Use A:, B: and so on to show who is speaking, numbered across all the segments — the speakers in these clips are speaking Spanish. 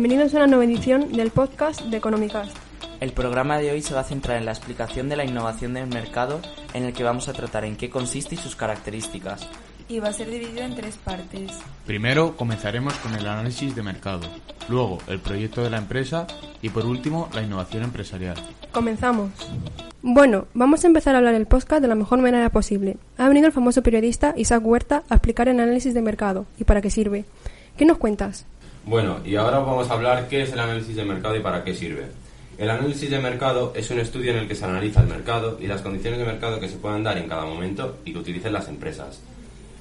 A: Bienvenidos a una nueva edición del podcast de Economicast.
B: El programa de hoy se va a centrar en la explicación de la innovación del mercado, en el que vamos a tratar en qué consiste y sus características.
C: Y va a ser dividido en tres partes.
D: Primero comenzaremos con el análisis de mercado, luego el proyecto de la empresa y por último la innovación empresarial.
A: Comenzamos. Bueno, vamos a empezar a hablar el podcast de la mejor manera posible. Ha venido el famoso periodista Isaac Huerta a explicar el análisis de mercado y para qué sirve. ¿Qué nos cuentas?
E: Bueno, y ahora vamos a hablar qué es el análisis de mercado y para qué sirve. El análisis de mercado es un estudio en el que se analiza el mercado y las condiciones de mercado que se puedan dar en cada momento y que utilicen las empresas.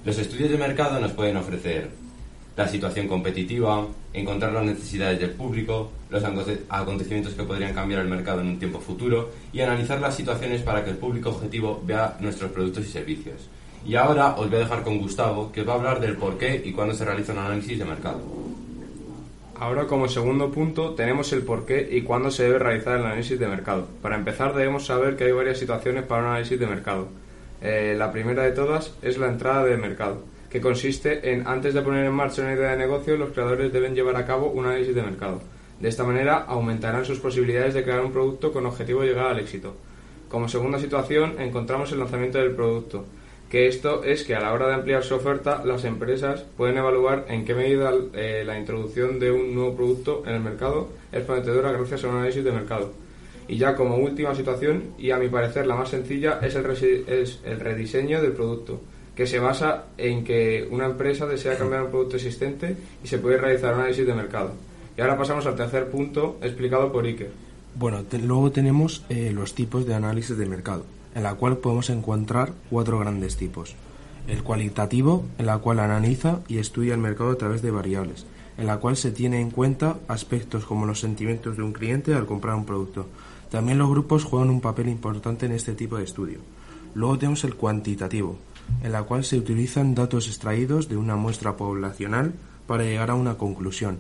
E: Los estudios de mercado nos pueden ofrecer la situación competitiva, encontrar las necesidades del público, los acontecimientos que podrían cambiar el mercado en un tiempo futuro y analizar las situaciones para que el público objetivo vea nuestros productos y servicios. Y ahora os voy a dejar con Gustavo, que va a hablar del por qué y cuándo se realiza un análisis de mercado.
F: Ahora como segundo punto tenemos el por qué y cuándo se debe realizar el análisis de mercado. Para empezar debemos saber que hay varias situaciones para un análisis de mercado. Eh, la primera de todas es la entrada de mercado, que consiste en antes de poner en marcha una idea de negocio los creadores deben llevar a cabo un análisis de mercado. De esta manera aumentarán sus posibilidades de crear un producto con objetivo de llegar al éxito. Como segunda situación encontramos el lanzamiento del producto, que esto es que a la hora de ampliar su oferta, las empresas pueden evaluar en qué medida eh, la introducción de un nuevo producto en el mercado es prometedora gracias a un análisis de mercado. Y ya como última situación, y a mi parecer la más sencilla, es el, el rediseño del producto, que se basa en que una empresa desea cambiar un producto existente y se puede realizar un análisis de mercado. Y ahora pasamos al tercer punto explicado por Iker.
G: Bueno, luego tenemos eh, los tipos de análisis de mercado en la cual podemos encontrar cuatro grandes tipos. El cualitativo, en la cual analiza y estudia el mercado a través de variables, en la cual se tiene en cuenta aspectos como los sentimientos de un cliente al comprar un producto. También los grupos juegan un papel importante en este tipo de estudio. Luego tenemos el cuantitativo, en la cual se utilizan datos extraídos de una muestra poblacional para llegar a una conclusión,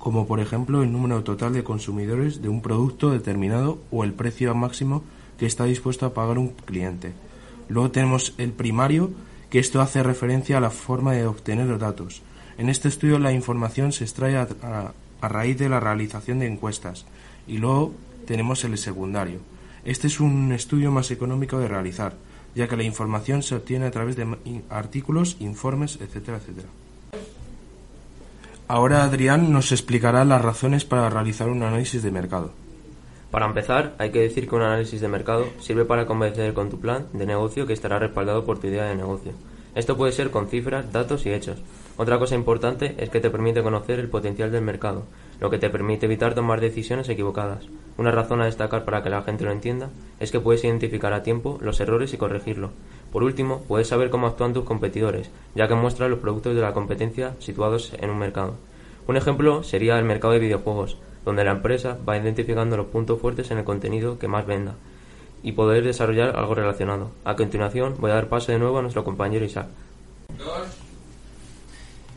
G: como por ejemplo el número total de consumidores de un producto determinado o el precio máximo que está dispuesto a pagar un cliente. Luego tenemos el primario, que esto hace referencia a la forma de obtener los datos. En este estudio la información se extrae a, raíz de la realización de encuestas. Y luego tenemos el secundario. Este es un estudio más económico de realizar, ya que la información se obtiene a través de artículos, informes, etcétera, etcétera. Ahora Adrián nos explicará las razones para realizar un análisis de mercado.
H: Para empezar, hay que decir que un análisis de mercado sirve para convencer con tu plan de negocio que estará respaldado por tu idea de negocio. Esto puede ser con cifras, datos y hechos. Otra cosa importante es que te permite conocer el potencial del mercado, lo que te permite evitar tomar decisiones equivocadas. Una razón a destacar para que la gente lo entienda es que puedes identificar a tiempo los errores y corregirlo. Por último, puedes saber cómo actúan tus competidores, ya que muestra los productos de la competencia situados en un mercado. Un ejemplo sería el mercado de videojuegos donde la empresa va identificando los puntos fuertes en el contenido que más venda y poder desarrollar algo relacionado. A continuación voy a dar paso de nuevo a nuestro compañero Isaac.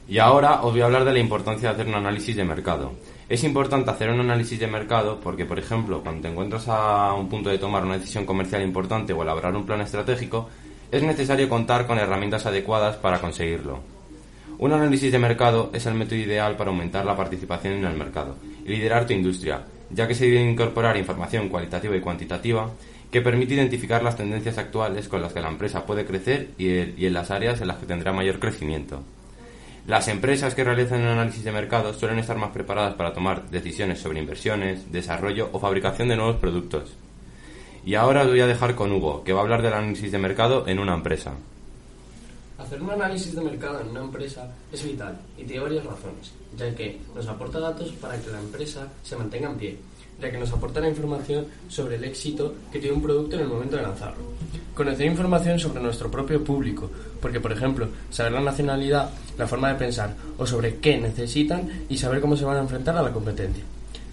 E: Y ahora os voy a hablar de la importancia de hacer un análisis de mercado. Es importante hacer un análisis de mercado porque, por ejemplo, cuando te encuentras a un punto de tomar una decisión comercial importante o elaborar un plan estratégico, es necesario contar con herramientas adecuadas para conseguirlo. Un análisis de mercado es el método ideal para aumentar la participación en el mercado y liderar tu industria, ya que se debe incorporar información cualitativa y cuantitativa que permite identificar las tendencias actuales con las que la empresa puede crecer y, en las áreas en las que tendrá mayor crecimiento. Las empresas que realizan un análisis de mercado suelen estar más preparadas para tomar decisiones sobre inversiones, desarrollo o fabricación de nuevos productos. Y ahora os voy a dejar con Hugo, que va a hablar del análisis de mercado en una empresa.
I: Hacer un análisis de mercado en una empresa es vital y tiene varias razones, ya que nos aporta datos para que la empresa se mantenga en pie, ya que nos aporta la información sobre el éxito que tiene un producto en el momento de lanzarlo. Conocer información sobre nuestro propio público, porque por ejemplo, saber la nacionalidad, la forma de pensar o sobre qué necesitan y saber cómo se van a enfrentar a la competencia.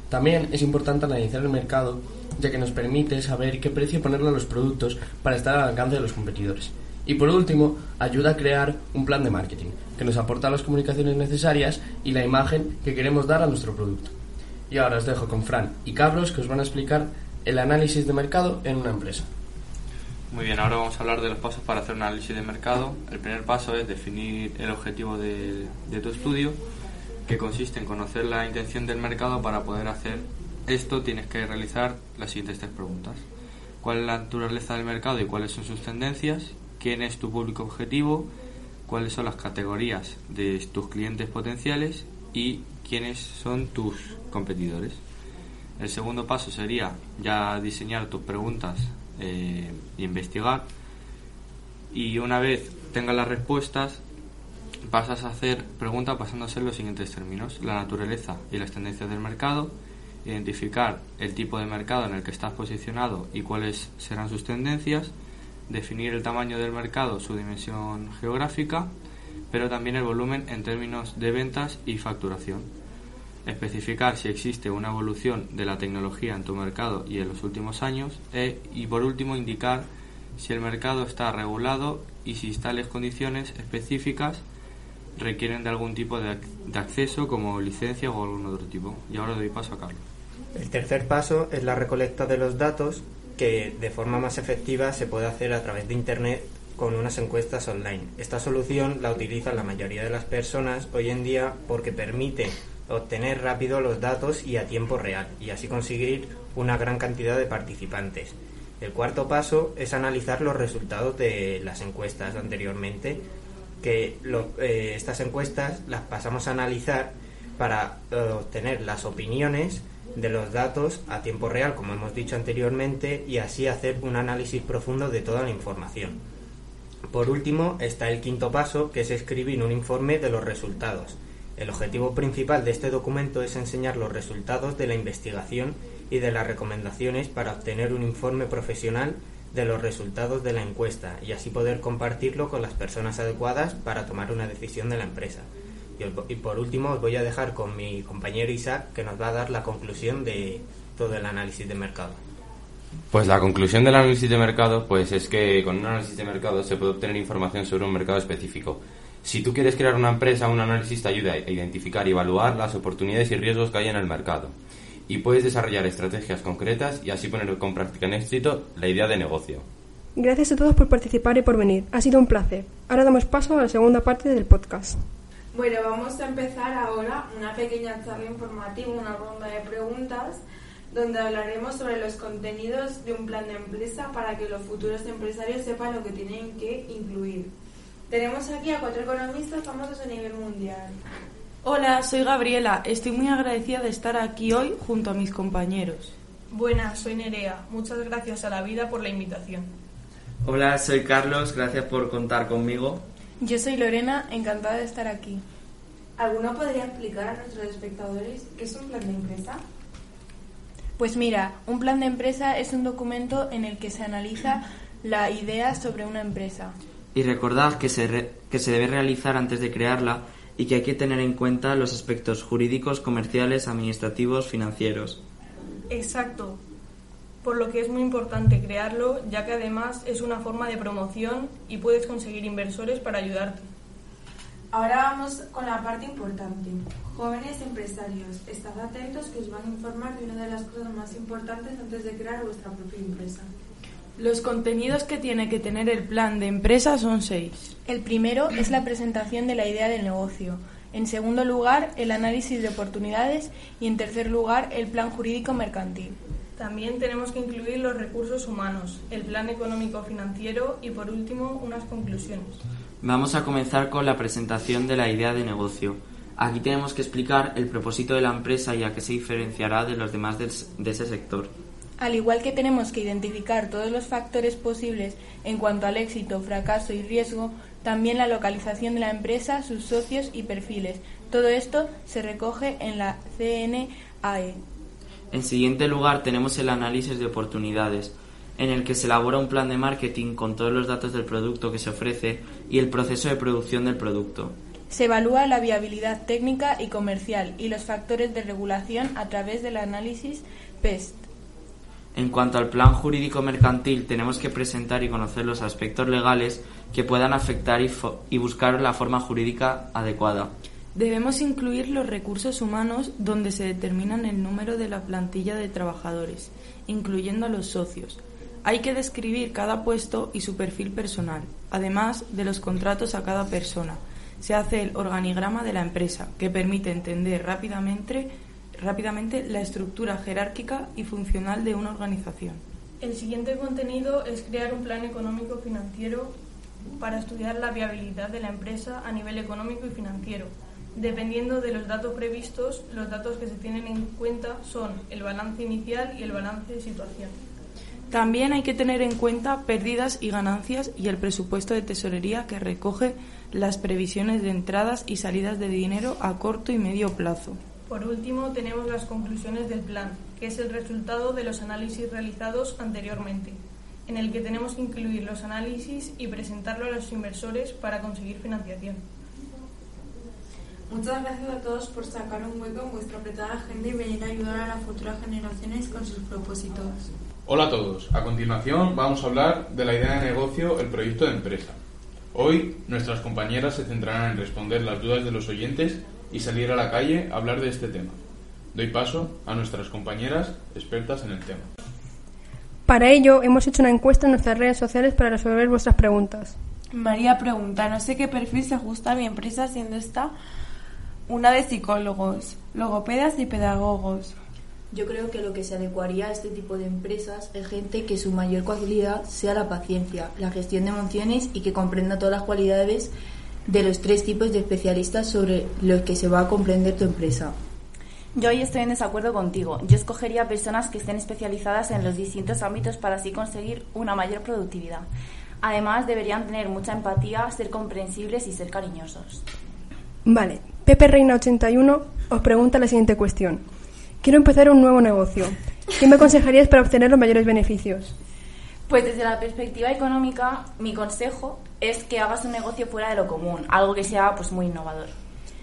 I: También es importante analizar el mercado, ya que nos permite saber qué precio ponerle a los productos para estar al alcance de los competidores. Y por último, ayuda a crear un plan de marketing, que nos aporta las comunicaciones necesarias y la imagen que queremos dar a nuestro producto. Y ahora os dejo con Fran y Carlos, que os van a explicar el análisis de mercado en una empresa.
J: Muy bien, ahora vamos a hablar de los pasos para hacer un análisis de mercado. El primer paso es definir el objetivo de, tu estudio, que consiste en conocer la intención del mercado para poder hacer esto tienes que realizar las siguientes tres preguntas. ¿Cuál es la naturaleza del mercado y cuáles son sus tendencias? Quién es tu público objetivo, cuáles son las categorías de tus clientes potenciales y quiénes son tus competidores. El segundo paso sería ya diseñar tus preguntas e investigar. Y una vez tengas las respuestas, pasas a hacer preguntas basándose en los siguientes términos: la naturaleza y las tendencias del mercado, identificar el tipo de mercado en el que estás posicionado y cuáles serán sus tendencias, definir el tamaño del mercado, su dimensión geográfica, pero también el volumen en términos de ventas y facturación. Especificar si existe una evolución de la tecnología en tu mercado y en los últimos años. E, y por último, indicar si el mercado está regulado y si tales condiciones específicas requieren de algún tipo de, de acceso como licencia o algún otro tipo. Y ahora doy paso a Carlos.
K: El tercer paso es la recolecta de los datos que de forma más efectiva se puede hacer a través de Internet con unas encuestas online. Esta solución la utilizan la mayoría de las personas hoy en día porque permite obtener rápido los datos y a tiempo real y así conseguir una gran cantidad de participantes. El cuarto paso es analizar los resultados de las encuestas anteriormente, que eh, estas encuestas las pasamos a analizar para eh, obtener las opiniones de los datos a tiempo real, como hemos dicho anteriormente, y así hacer un análisis profundo de toda la información. Por último, está el quinto paso, que es escribir un informe de los resultados. El objetivo principal de este documento es enseñar los resultados de la investigación y de las recomendaciones para obtener un informe profesional de los resultados de la encuesta y así poder compartirlo con las personas adecuadas para tomar una decisión de la empresa. Y, por último os voy a dejar con mi compañero Isaac que nos va a dar la conclusión de todo el análisis de mercado.
E: Pues la conclusión del análisis de mercado pues es que con un análisis de mercado se puede obtener información sobre un mercado específico. Si tú quieres crear una empresa, un análisis te ayuda a identificar y evaluar las oportunidades y riesgos que hay en el mercado. Y puedes desarrollar estrategias concretas y así poner con práctica en éxito la idea de negocio.
A: Gracias a todos por participar y por venir. Ha sido un placer. Ahora damos paso a la segunda parte del podcast.
C: Bueno, vamos a empezar ahora una pequeña charla informativa, una ronda de preguntas, donde hablaremos sobre los contenidos de un plan de empresa para que los futuros empresarios sepan lo que tienen que incluir. Tenemos aquí a cuatro economistas famosos a nivel mundial.
L: Hola, soy Gabriela. Estoy muy agradecida de estar aquí hoy junto a mis compañeros.
M: Buenas, soy Nerea. Muchas gracias a la vida por la invitación.
N: Hola, soy Carlos. Gracias por contar conmigo.
O: Yo soy Lorena, encantada de estar aquí.
C: ¿Alguno podría explicar a nuestros espectadores qué es un plan de empresa?
O: Pues mira, un plan de empresa es un documento en el que se analiza la idea sobre una empresa.
N: Y recordad que se, que se debe realizar antes de crearla y que hay que tener en cuenta los aspectos jurídicos, comerciales, administrativos, financieros.
M: Exacto por lo que es muy importante crearlo, ya que además es una forma de promoción y puedes conseguir inversores para ayudarte.
C: Ahora vamos con la parte importante. Jóvenes empresarios, estad atentos que os van a informar de una de las cosas más importantes antes de crear vuestra propia empresa.
L: Los contenidos que tiene que tener el plan de empresa son seis.
O: El primero es la presentación de la idea del negocio. En segundo lugar, el análisis de oportunidades. Y en tercer lugar, el plan jurídico mercantil.
M: También tenemos que incluir los recursos humanos, el plan económico financiero y por último unas conclusiones.
N: Vamos a comenzar con la presentación de la idea de negocio. Aquí tenemos que explicar el propósito de la empresa y a qué se diferenciará de los demás de ese sector.
O: Al igual que tenemos que identificar todos los factores posibles en cuanto al éxito, fracaso y riesgo, también la localización de la empresa, sus socios y perfiles. Todo esto se recoge en la CNAE.
N: En siguiente lugar tenemos el análisis de oportunidades, en el que se elabora un plan de marketing con todos los datos del producto que se ofrece y el proceso de producción del producto.
O: Se evalúa la viabilidad técnica y comercial y los factores de regulación a través del análisis PEST.
N: En cuanto al plan jurídico mercantil, tenemos que presentar y conocer los aspectos legales que puedan afectar y, y, buscar la forma jurídica adecuada.
L: Debemos incluir los recursos humanos donde se determinan el número de la plantilla de trabajadores, incluyendo a los socios. Hay que describir cada puesto y su perfil personal, además de los contratos a cada persona. Se hace el organigrama de la empresa, que permite entender rápidamente la estructura jerárquica y funcional de una organización.
M: El siguiente contenido es crear un plan económico financiero para estudiar la viabilidad de la empresa a nivel económico y financiero. Dependiendo de los datos previstos, los datos que se tienen en cuenta son el balance inicial y el balance de situación.
L: También hay que tener en cuenta pérdidas y ganancias y el presupuesto de tesorería que recoge las previsiones de entradas y salidas de dinero a corto y medio plazo.
M: Por último, tenemos las conclusiones del plan, que es el resultado de los análisis realizados anteriormente, en el que tenemos que incluir los análisis y presentarlo a los inversores para conseguir financiación.
C: Muchas gracias a todos por sacar un hueco en vuestra apretada agenda y venir a ayudar a las futuras generaciones con sus propósitos.
D: Hola a todos. A continuación vamos a hablar de la idea de negocio, el proyecto de empresa. Hoy nuestras compañeras se centrarán en responder las dudas de los oyentes y salir a la calle a hablar de este tema. Doy paso a nuestras compañeras expertas en el tema.
A: Para ello, hemos hecho una encuesta en nuestras redes sociales para resolver vuestras preguntas.
L: María pregunta, no sé qué perfil se ajusta a mi empresa siendo esta una de psicólogos, logopedas y pedagogos.
P: Yo creo que lo que se adecuaría a este tipo de empresas es gente que su mayor cualidad sea la paciencia, la gestión de emociones y que comprenda todas las cualidades de los tres tipos de especialistas sobre los que se va a comprender tu empresa.
Q: Yo hoy estoy en desacuerdo contigo. Yo escogería personas que estén especializadas en los distintos ámbitos para así conseguir una mayor productividad. Además, deberían tener mucha empatía, ser comprensibles y ser cariñosos.
A: Vale, Pepe Reina 81 os pregunta la siguiente cuestión. Quiero empezar un nuevo negocio. ¿Qué me aconsejarías para obtener los mayores beneficios?
Q: Pues desde la perspectiva económica, mi consejo es que hagas un negocio fuera de lo común, algo que sea pues muy innovador.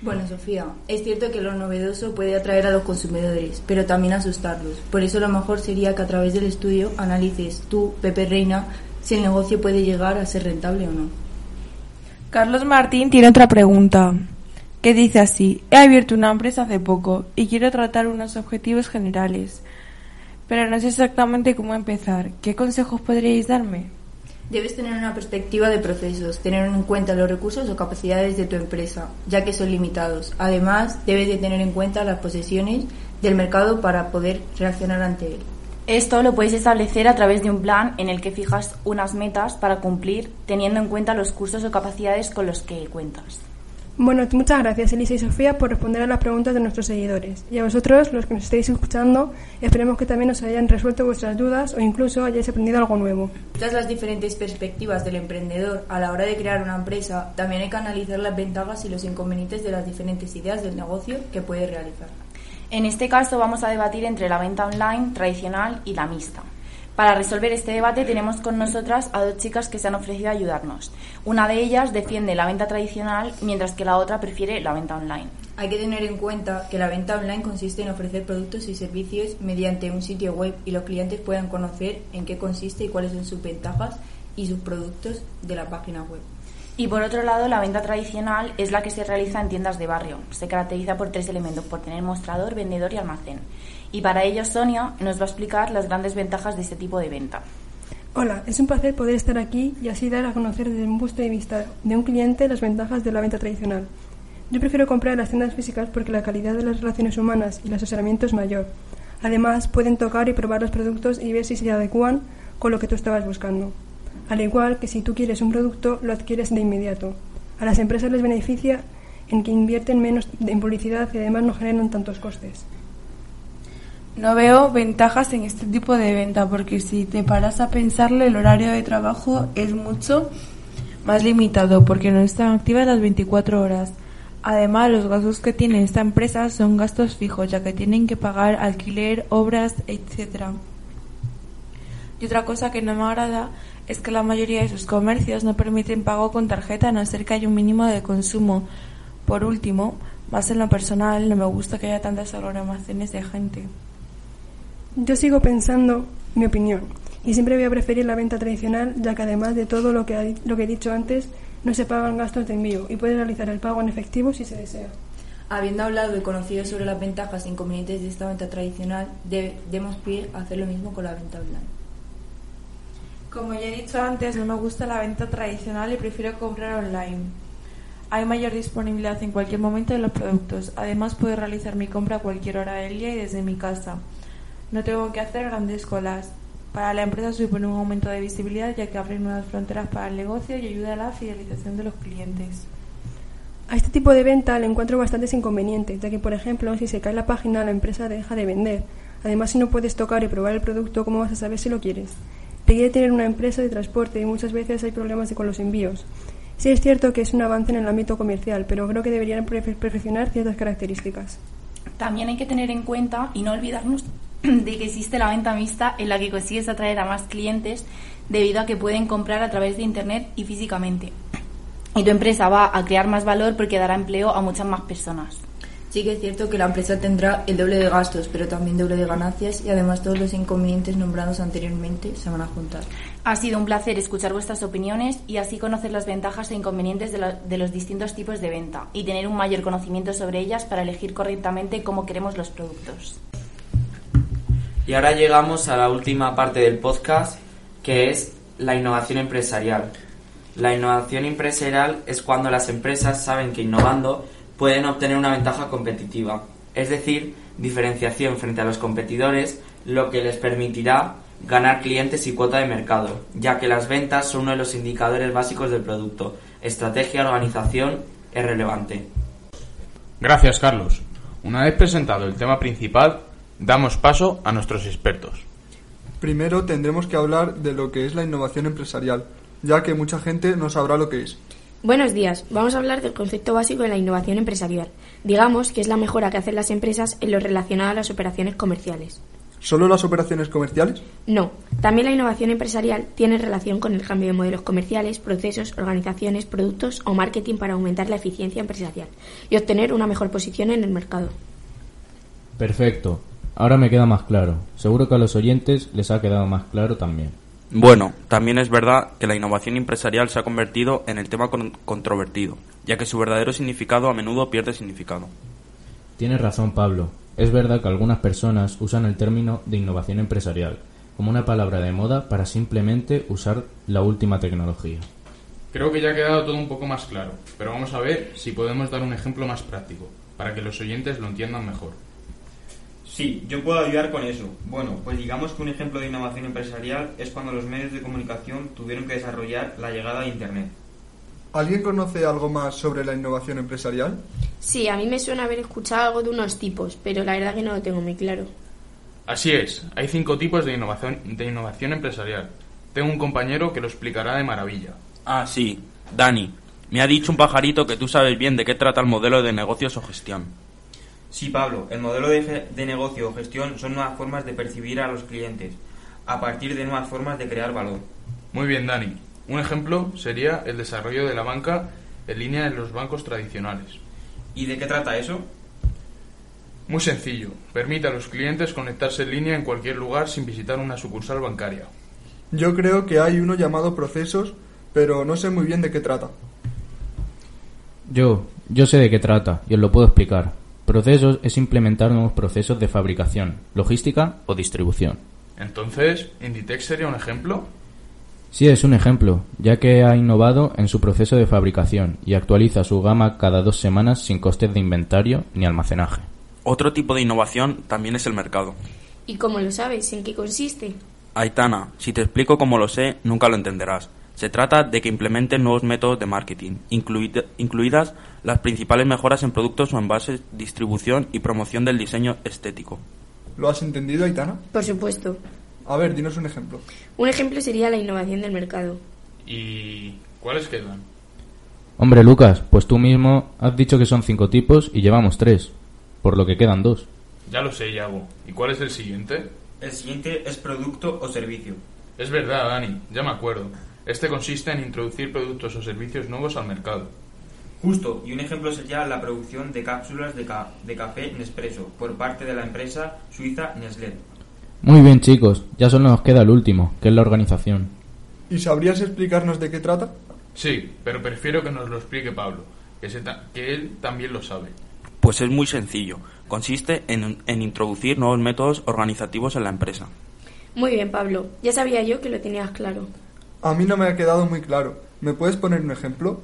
P: Bueno, Sofía, es cierto que lo novedoso puede atraer a los consumidores, pero también asustarlos. Por eso lo mejor sería que a través del estudio analices tú, Pepe Reina, si el negocio puede llegar a ser rentable o no.
L: Carlos Martín tiene otra pregunta, que dice así, he abierto una empresa hace poco y quiero tratar unos objetivos generales, pero no sé exactamente cómo empezar. ¿Qué consejos podríais darme?
P: Debes tener una perspectiva de procesos, tener en cuenta los recursos o capacidades de tu empresa, ya que son limitados. Además, debes de tener en cuenta las posesiones del mercado para poder reaccionar ante él.
Q: Esto lo puedes establecer a través de un plan en el que fijas unas metas para cumplir teniendo en cuenta los cursos o capacidades con los que cuentas.
A: Bueno, muchas gracias Elisa y Sofía por responder a las preguntas de nuestros seguidores. Y a vosotros, los que nos estáis escuchando, esperemos que también os hayan resuelto vuestras dudas o incluso hayáis aprendido algo nuevo.
P: Tras las diferentes perspectivas del emprendedor a la hora de crear una empresa, también hay que analizar las ventajas y los inconvenientes de las diferentes ideas del negocio que puede realizar.
Q: En este caso vamos a debatir entre la venta online tradicional y la mixta. Para resolver este debate tenemos con nosotras a dos chicas que se han ofrecido a ayudarnos. Una de ellas defiende la venta tradicional mientras que la otra prefiere la venta online.
P: Hay que tener en cuenta que la venta online consiste en ofrecer productos y servicios mediante un sitio web y los clientes puedan conocer en qué consiste y cuáles son sus ventajas y sus productos de la página web.
Q: Y por otro lado, la venta tradicional es la que se realiza en tiendas de barrio. Se caracteriza por tres elementos, por tener mostrador, vendedor y almacén. Y para ello Sonia nos va a explicar las grandes ventajas de este tipo de venta.
A: Hola, es un placer poder estar aquí y así dar a conocer desde un punto de vista de un cliente las ventajas de la venta tradicional. Yo prefiero comprar en las tiendas físicas porque la calidad de las relaciones humanas y el asesoramiento es mayor. Además, pueden tocar y probar los productos y ver si se adecúan con lo que tú estabas buscando. Al igual que si tú quieres un producto, lo adquieres de inmediato. A las empresas les beneficia en que invierten menos en publicidad y además no generan tantos costes.
C: No veo ventajas en este tipo de venta porque si te paras a pensarle el horario de trabajo es mucho más limitado porque no están activas las 24 horas. Además, los gastos que tiene esta empresa son gastos fijos, ya que tienen que pagar alquiler, obras, etcétera. Y otra cosa que no me agrada es que la mayoría de sus comercios no permiten pago con tarjeta a no ser que haya un mínimo de consumo. Por último, más en lo personal, no me gusta que haya tantas aglomeraciones de gente.
A: Yo sigo pensando mi opinión y siempre voy a preferir la venta tradicional, ya que además de todo lo que, ha- lo que he dicho antes, no se pagan gastos de envío y puedes realizar el pago en efectivo si se desea.
P: Habiendo hablado y conocido sobre las ventajas e inconvenientes de esta venta tradicional, de- demos pie a hacer lo mismo con la venta online.
C: Como ya he dicho antes, no me gusta la venta tradicional y prefiero comprar online. Hay mayor disponibilidad en cualquier momento de los productos. Además, puedo realizar mi compra a cualquier hora del día y desde mi casa. No tengo que hacer grandes colas. Para la empresa supone un aumento de visibilidad ya que abre nuevas fronteras para el negocio y ayuda a la fidelización de los clientes.
A: A este tipo de venta le encuentro bastantes inconvenientes, ya que, por ejemplo, si se cae la página, la empresa deja de vender. Además, si no puedes tocar y probar el producto, ¿cómo vas a saber si lo quieres? Requiere tener una empresa de transporte y muchas veces hay problemas con los envíos. Sí es cierto que es un avance en el ámbito comercial, pero creo que deberían perfe- perfeccionar ciertas características.
Q: También hay que tener en cuenta y no olvidarnos de que existe la venta mixta en la que consigues atraer a más clientes debido a que pueden comprar a través de Internet y físicamente. Y tu empresa va a crear más valor porque dará empleo a muchas más personas.
P: Sí que es cierto que la empresa tendrá el doble de gastos, pero también doble de ganancias y además todos los inconvenientes nombrados anteriormente se van a juntar.
Q: Ha sido un placer escuchar vuestras opiniones y así conocer las ventajas e inconvenientes de, la- de los distintos tipos de venta y tener un mayor conocimiento sobre ellas para elegir correctamente cómo queremos los productos.
N: Y ahora llegamos a la última parte del podcast, que es la innovación empresarial. La innovación empresarial es cuando las empresas saben que innovando pueden obtener una ventaja competitiva, es decir, diferenciación frente a los competidores, lo que les permitirá ganar clientes y cuota de mercado, ya que las ventas son uno de los indicadores básicos del producto. Estrategia, organización es relevante.
D: Gracias, Carlos. Una vez presentado el tema principal, damos paso a nuestros expertos.
R: Primero tendremos que hablar de lo que es la innovación empresarial, ya que mucha gente no sabrá lo que es.
S: Buenos días. Vamos a hablar del concepto básico de la innovación empresarial. Digamos que es la mejora que hacen las empresas en lo relacionado a las operaciones comerciales.
R: ¿Solo las operaciones comerciales?
S: No, también la innovación empresarial tiene relación con el cambio de modelos comerciales, procesos, organizaciones, productos o marketing para aumentar la eficiencia empresarial y obtener una mejor posición en el mercado.
T: Perfecto. Ahora me queda más claro. Seguro que a los oyentes les ha quedado más claro también.
U: Bueno, también es verdad que la innovación empresarial se ha convertido en el tema con- controvertido, ya que su verdadero significado a menudo pierde significado.
T: Tienes razón, Pablo. Es verdad que algunas personas usan el término de innovación empresarial como una palabra de moda para simplemente usar la última tecnología.
D: Creo que ya ha quedado todo un poco más claro, pero vamos a ver si podemos dar un ejemplo más práctico, para que los oyentes lo entiendan mejor.
V: Sí, yo puedo ayudar con eso. Bueno, pues digamos que un ejemplo de innovación empresarial es cuando los medios de comunicación tuvieron que desarrollar la llegada de Internet.
R: ¿Alguien conoce algo más sobre la innovación empresarial?
S: Sí, a mí me suena haber escuchado algo de unos tipos, pero la verdad que no lo tengo muy claro.
D: Así es, hay cinco tipos de innovación, de innovación empresarial. Tengo un compañero que lo explicará de maravilla.
U: Ah, sí, Dani, me ha dicho un pajarito que tú sabes bien de qué trata el modelo de negocios o gestión.
V: Sí, Pablo, el modelo de, de negocio o gestión son nuevas formas de percibir a los clientes, a partir de nuevas formas de crear valor.
D: Muy bien, Dani. Un ejemplo sería el desarrollo de la banca en línea en los bancos tradicionales.
V: ¿Y de qué trata eso?
D: Muy sencillo. Permite a los clientes conectarse en línea en cualquier lugar sin visitar una sucursal bancaria.
R: Yo creo que hay uno llamado procesos, pero no sé muy bien de qué trata.
T: Yo, yo sé de qué trata y os lo puedo explicar. Procesos es implementar nuevos procesos de fabricación, logística o distribución.
D: Entonces, Inditex sería un ejemplo.
T: Sí, es un ejemplo, ya que ha innovado en su proceso de fabricación y actualiza su gama cada dos semanas sin costes de inventario ni almacenaje.
U: Otro tipo de innovación también es el mercado.
S: ¿Y cómo lo sabes? ¿En qué consiste?
U: Aitana, si te explico cómo lo sé, nunca lo entenderás. Se trata de que implementen nuevos métodos de marketing, incluid- incluidas las principales mejoras en productos o envases, distribución y promoción del diseño estético.
R: ¿Lo has entendido, Aitana?
S: Por supuesto.
R: A ver, dinos un ejemplo.
S: Un ejemplo sería la innovación del mercado.
D: ¿Y cuáles quedan?
T: Hombre, Lucas, pues tú mismo has dicho que son cinco tipos y llevamos tres, por lo que quedan dos.
D: Ya lo sé, Yago. ¿Y cuál es el siguiente?
V: El siguiente es producto o servicio.
D: Es verdad, Dani, ya me acuerdo. Este consiste en introducir productos o servicios nuevos al mercado.
V: Justo, y un ejemplo sería la producción de cápsulas de, ca- de café Nespresso por parte de la empresa suiza Nestlé.
T: Muy bien, chicos, ya solo nos queda el último, que es la organización.
R: ¿Y sabrías explicarnos de qué trata?
D: Sí, pero prefiero que nos lo explique Pablo, que, se ta- que él también lo sabe.
U: Pues es muy sencillo. Consiste en, en introducir nuevos métodos organizativos en la empresa.
S: Muy bien, Pablo. Ya sabía yo que lo tenías claro.
R: A mí no me ha quedado muy claro. ¿Me puedes poner un ejemplo?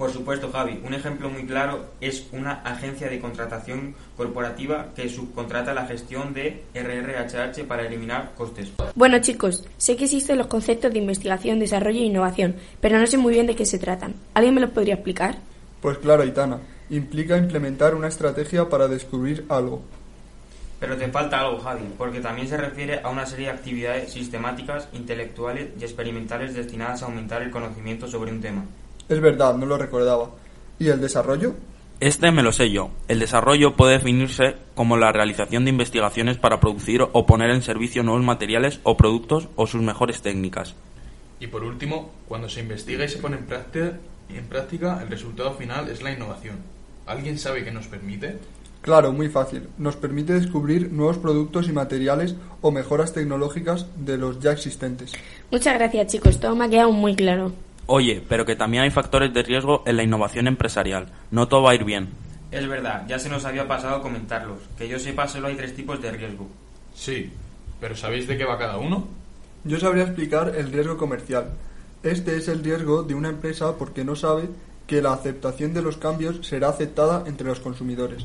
V: Por supuesto, Javi, un ejemplo muy claro es una agencia de contratación corporativa que subcontrata la gestión de RRHH para eliminar costes.
S: Bueno, chicos, sé que existen los conceptos de investigación, desarrollo e innovación, pero no sé muy bien de qué se tratan. ¿Alguien me los podría explicar?
R: Pues claro, Aitana. Implica implementar una estrategia para descubrir algo.
V: Pero te falta algo, Javi, porque también se refiere a una serie de actividades sistemáticas, intelectuales y experimentales destinadas a aumentar el conocimiento sobre un tema.
R: Es verdad, no lo recordaba. ¿Y el desarrollo?
U: Este me lo sé yo. El desarrollo puede definirse como la realización de investigaciones para producir o poner en servicio nuevos materiales o productos o sus mejores técnicas.
D: Y por último, cuando se investiga y se pone en práctica, en práctica, el resultado final es la innovación. ¿Alguien sabe qué nos permite?
R: Claro, muy fácil. Nos permite descubrir nuevos productos y materiales o mejoras tecnológicas de los ya existentes.
S: Muchas gracias, chicos. Todo me ha quedado muy claro.
U: Oye, pero que también hay factores de riesgo en la innovación empresarial. No todo va a ir bien.
V: Es verdad, ya se nos había pasado comentarlos. Que yo sepa, solo hay tres tipos de riesgo.
D: Sí, pero ¿sabéis de qué va cada uno?
R: Yo sabría explicar el riesgo comercial. Este es el riesgo de una empresa porque no sabe que la aceptación de los cambios será aceptada entre los consumidores.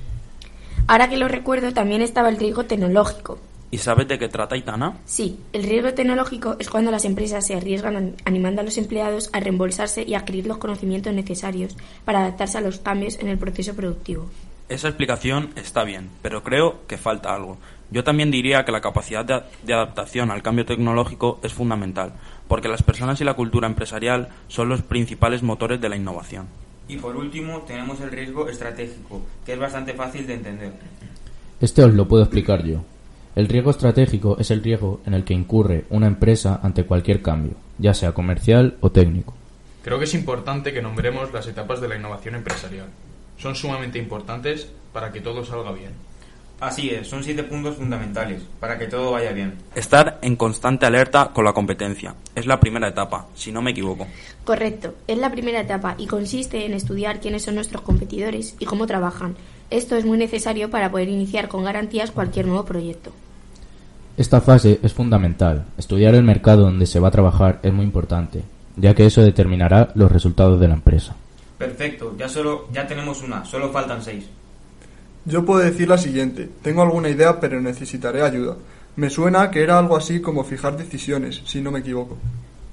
S: Ahora que lo recuerdo, también estaba el riesgo tecnológico.
U: ¿Y sabes de qué trata Itana?
S: Sí, el riesgo tecnológico es cuando las empresas se arriesgan an- animando a los empleados a reembolsarse y adquirir los conocimientos necesarios para adaptarse a los cambios en el proceso productivo.
U: Esa explicación está bien, pero creo que falta algo. Yo también diría que la capacidad de, de adaptación al cambio tecnológico es fundamental, porque las personas y la cultura empresarial son los principales motores de la innovación.
V: Y por último, tenemos el riesgo estratégico, que es bastante fácil de entender.
T: Este os lo puedo explicar yo. El riesgo estratégico es el riesgo en el que incurre una empresa ante cualquier cambio, ya sea comercial o técnico.
D: Creo que es importante que nombremos las etapas de la innovación empresarial. Son sumamente importantes para que todo salga bien.
V: Así es, son siete puntos fundamentales, para que todo vaya bien.
U: Estar en constante alerta con la competencia. Es la primera etapa, si no me equivoco.
S: Correcto, es la primera etapa y consiste en estudiar quiénes son nuestros competidores y cómo trabajan. Esto es muy necesario para poder iniciar con garantías cualquier nuevo proyecto.
T: Esta fase es fundamental. Estudiar el mercado donde se va a trabajar es muy importante, ya que eso determinará los resultados de la empresa.
V: Perfecto, ya solo ya tenemos una, solo faltan seis.
R: Yo puedo decir la siguiente. Tengo alguna idea, pero necesitaré ayuda. Me suena que era algo así como fijar decisiones, si no me equivoco.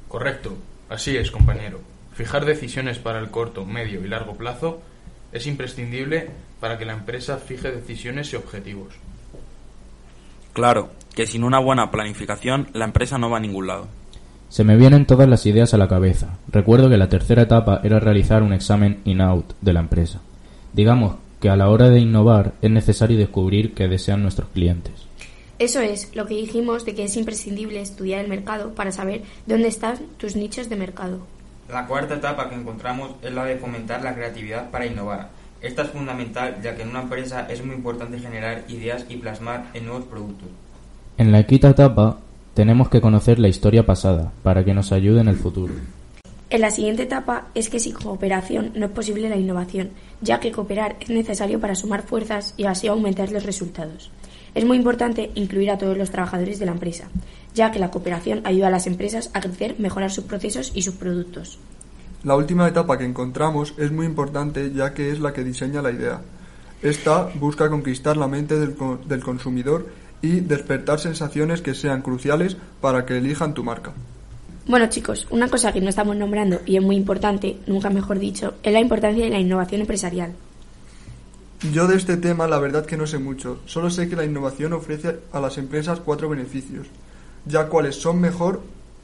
D: Correcto, así es, compañero. Fijar decisiones para el corto, medio y largo plazo es imprescindible para que la empresa fije decisiones y objetivos.
U: Claro, que sin una buena planificación la empresa no va a ningún lado.
T: Se me vienen todas las ideas a la cabeza. Recuerdo que la tercera etapa era realizar un examen in-out de la empresa. Digamos que a la hora de innovar es necesario descubrir qué desean nuestros clientes.
S: Eso es lo que dijimos de que es imprescindible estudiar el mercado para saber dónde están tus nichos de mercado.
V: La cuarta etapa que encontramos es la de fomentar la creatividad para innovar. Esta es fundamental ya que en una empresa es muy importante generar ideas y plasmar en nuevos productos.
T: En la quinta etapa tenemos que conocer la historia pasada para que nos ayude en el futuro.
S: En la siguiente etapa es que sin cooperación no es posible la innovación, ya que cooperar es necesario para sumar fuerzas y así aumentar los resultados. Es muy importante incluir a todos los trabajadores de la empresa, ya que la cooperación ayuda a las empresas a crecer, mejorar sus procesos y sus productos.
R: La última etapa que encontramos es muy importante ya que es la que diseña la idea. Esta busca conquistar la mente del, del consumidor y despertar sensaciones que sean cruciales para que elijan tu marca.
S: Bueno chicos, una cosa que no estamos nombrando y es muy importante, nunca mejor dicho, es la importancia de la innovación empresarial.
R: Yo de este tema la verdad que no sé mucho, solo sé que la innovación ofrece a las empresas cuatro beneficios. Ya cuáles son mejor,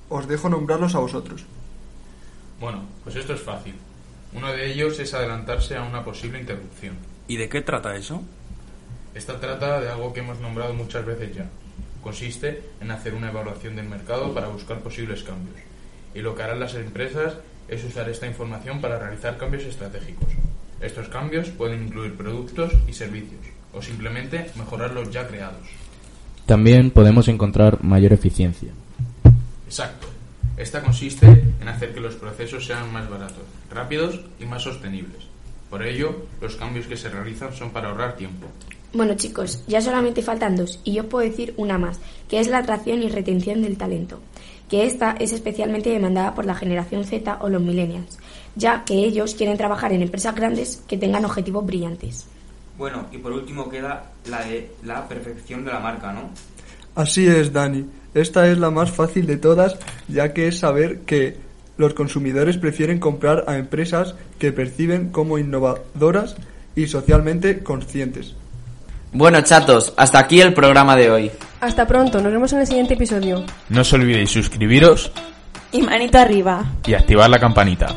R: os dejo nombrarlos a vosotros.
D: Bueno, pues esto es fácil. Uno de ellos es adelantarse a una posible interrupción.
U: ¿Y de qué trata eso?
D: Esta trata de algo que hemos nombrado muchas veces ya. Consiste en hacer una evaluación del mercado para buscar posibles cambios. Y lo que harán las empresas es usar esta información para realizar cambios estratégicos. Estos cambios pueden incluir productos y servicios, o simplemente mejorar los ya creados.
T: También podemos encontrar mayor eficiencia.
D: Exacto. Esta consiste en hacer que los procesos sean más baratos, rápidos y más sostenibles. Por ello, los cambios que se realizan son para ahorrar tiempo.
S: Bueno chicos, ya solamente faltan dos y yo puedo decir una más, que es la atracción y retención del talento, que esta es especialmente demandada por la generación Z o los millennials, ya que ellos quieren trabajar en empresas grandes que tengan objetivos brillantes.
V: Bueno, y por último queda la de la perfección de la marca, ¿no?
R: Así es, Dani. Esta es la más fácil de todas, ya que es saber que los consumidores prefieren comprar a empresas que perciben como innovadoras y socialmente conscientes.
N: Bueno, chatos, hasta aquí el programa de hoy.
A: Hasta pronto, nos vemos en el siguiente episodio.
D: No os olvidéis suscribiros
C: Y manita arriba.
D: y activar la campanita.